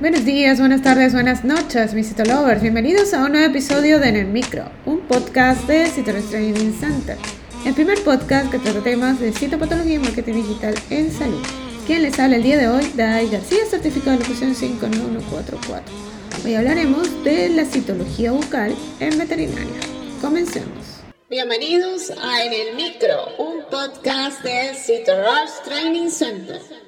Buenos días, buenas tardes, buenas noches, mis Citolovers. Bienvenidos a un nuevo episodio de En el Micro, un podcast de Citorus Training Center. El primer podcast que trata temas de citopatología y marketing digital en salud. Quien les habla el día de hoy, Dai García, certificado de locución 59144. Hoy hablaremos de la citología bucal en veterinaria. Comencemos. Bienvenidos a En el Micro, un podcast de Citorus Training Center.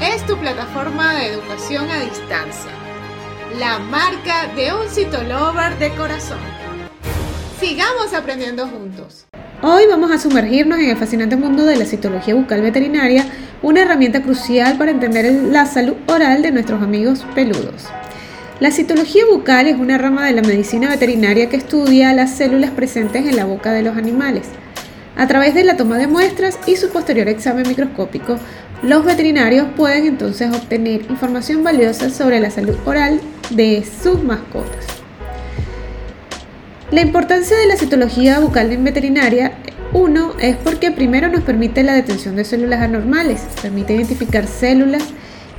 es tu plataforma de educación a distancia, la marca de un citolover de corazón. Sigamos aprendiendo juntos. Hoy vamos a sumergirnos en el fascinante mundo de la citología bucal veterinaria, una herramienta crucial para entender la salud oral de nuestros amigos peludos. La citología bucal es una rama de la medicina veterinaria que estudia las células presentes en la boca de los animales. A través de la toma de muestras y su posterior examen microscópico, los veterinarios pueden entonces obtener información valiosa sobre la salud oral de sus mascotas. La importancia de la citología bucal en veterinaria, uno, es porque primero nos permite la detención de células anormales, permite identificar células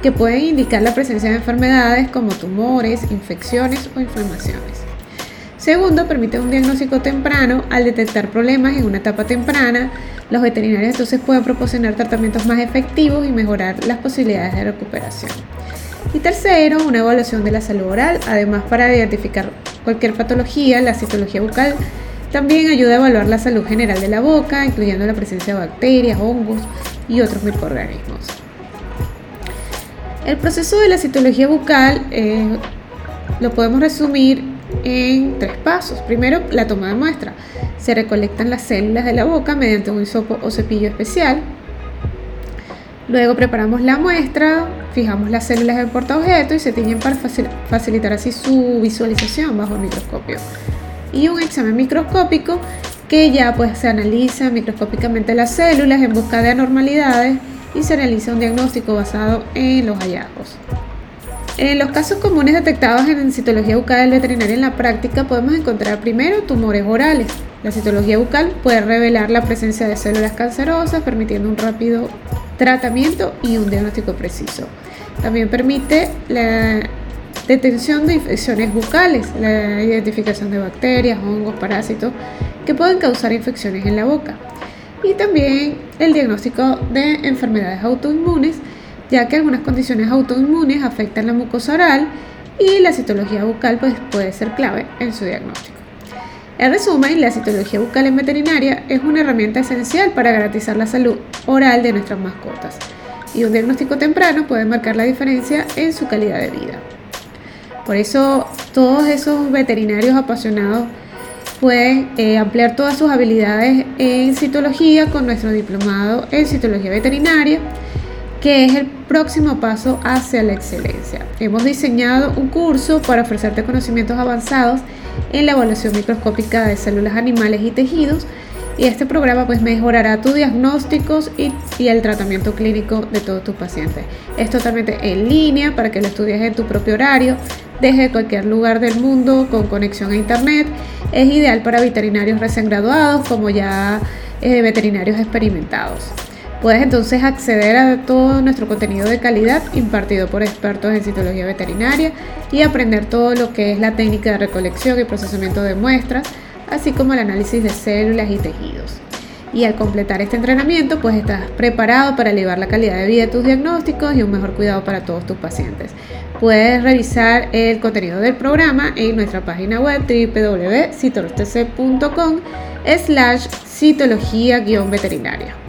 que pueden indicar la presencia de enfermedades como tumores, infecciones o inflamaciones. Segundo, permite un diagnóstico temprano al detectar problemas en una etapa temprana. Los veterinarios entonces pueden proporcionar tratamientos más efectivos y mejorar las posibilidades de recuperación. Y tercero, una evaluación de la salud oral. Además, para identificar cualquier patología, la citología bucal también ayuda a evaluar la salud general de la boca, incluyendo la presencia de bacterias, hongos y otros microorganismos. El proceso de la citología bucal eh, lo podemos resumir en tres pasos. Primero, la toma de muestra. Se recolectan las células de la boca mediante un hisopo o cepillo especial. Luego preparamos la muestra, fijamos las células del portaobjeto y se tiñen para facilitar así su visualización bajo el microscopio. Y un examen microscópico que ya pues se analiza microscópicamente las células en busca de anormalidades y se realiza un diagnóstico basado en los hallazgos. En los casos comunes detectados en citología bucal veterinaria en la práctica podemos encontrar primero tumores orales. La citología bucal puede revelar la presencia de células cancerosas, permitiendo un rápido tratamiento y un diagnóstico preciso. También permite la detención de infecciones bucales, la identificación de bacterias, hongos, parásitos que pueden causar infecciones en la boca. Y también el diagnóstico de enfermedades autoinmunes ya que algunas condiciones autoinmunes afectan la mucosa oral y la citología bucal pues, puede ser clave en su diagnóstico. En resumen, la citología bucal en veterinaria es una herramienta esencial para garantizar la salud oral de nuestras mascotas y un diagnóstico temprano puede marcar la diferencia en su calidad de vida. Por eso todos esos veterinarios apasionados pueden eh, ampliar todas sus habilidades en citología con nuestro diplomado en citología veterinaria que es el próximo paso hacia la excelencia. Hemos diseñado un curso para ofrecerte conocimientos avanzados en la evaluación microscópica de células animales y tejidos y este programa pues mejorará tus diagnósticos y, el tratamiento clínico de todos tus pacientes. Es totalmente en línea para que lo estudies en tu propio horario, desde cualquier lugar del mundo con conexión a internet. Es ideal para veterinarios recién graduados como ya eh, veterinarios experimentados. Puedes entonces acceder a todo nuestro contenido de calidad impartido por expertos en citología veterinaria y aprender todo lo que es la técnica de recolección y procesamiento de muestras, así como el análisis de células y tejidos. Y al completar este entrenamiento, pues estás preparado para elevar la calidad de vida de tus diagnósticos y un mejor cuidado para todos tus pacientes. Puedes revisar el contenido del programa en nuestra página web www.citorostc.com slash citología-veterinaria.